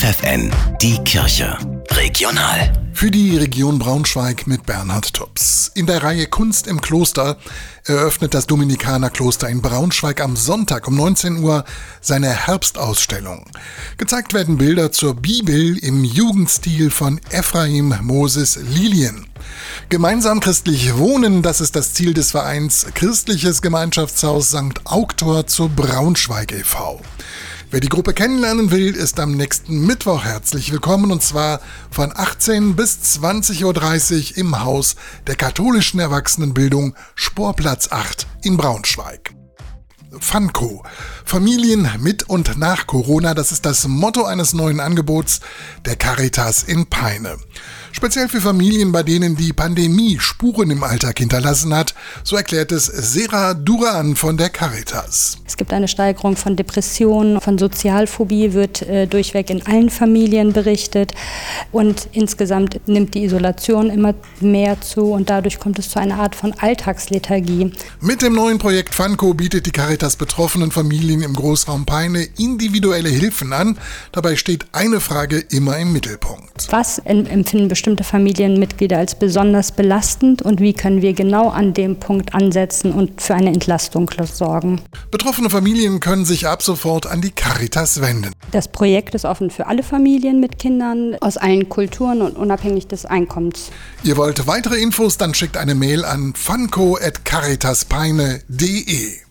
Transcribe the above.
FFN, die Kirche. Regional. Für die Region Braunschweig mit Bernhard Tubbs. In der Reihe Kunst im Kloster eröffnet das Dominikanerkloster in Braunschweig am Sonntag um 19 Uhr seine Herbstausstellung. Gezeigt werden Bilder zur Bibel im Jugendstil von Ephraim Moses Lilien. Gemeinsam christlich wohnen, das ist das Ziel des Vereins Christliches Gemeinschaftshaus St. Auktor zu Braunschweig e.V. Wer die Gruppe kennenlernen will, ist am nächsten Mittwoch herzlich willkommen und zwar von 18 bis 20.30 Uhr im Haus der katholischen Erwachsenenbildung Sporplatz 8 in Braunschweig. Funko. Familien mit und nach Corona, das ist das Motto eines neuen Angebots der Caritas in Peine. Speziell für Familien, bei denen die Pandemie Spuren im Alltag hinterlassen hat, so erklärt es Sera Duran von der Caritas. Es gibt eine Steigerung von Depressionen, von Sozialphobie wird äh, durchweg in allen Familien berichtet und insgesamt nimmt die Isolation immer mehr zu und dadurch kommt es zu einer Art von Alltagslethargie. Mit dem neuen Projekt Funko bietet die Caritas betroffenen Familien im Großraum Peine individuelle Hilfen an. Dabei steht eine Frage immer im Mittelpunkt. Was empfinden bestimmte Familienmitglieder als besonders belastend und wie können wir genau an dem Punkt ansetzen und für eine Entlastung sorgen. Betroffene Familien können sich ab sofort an die Caritas wenden. Das Projekt ist offen für alle Familien mit Kindern aus allen Kulturen und unabhängig des Einkommens. Ihr wollt weitere Infos, dann schickt eine Mail an funko@caritaspeine.de.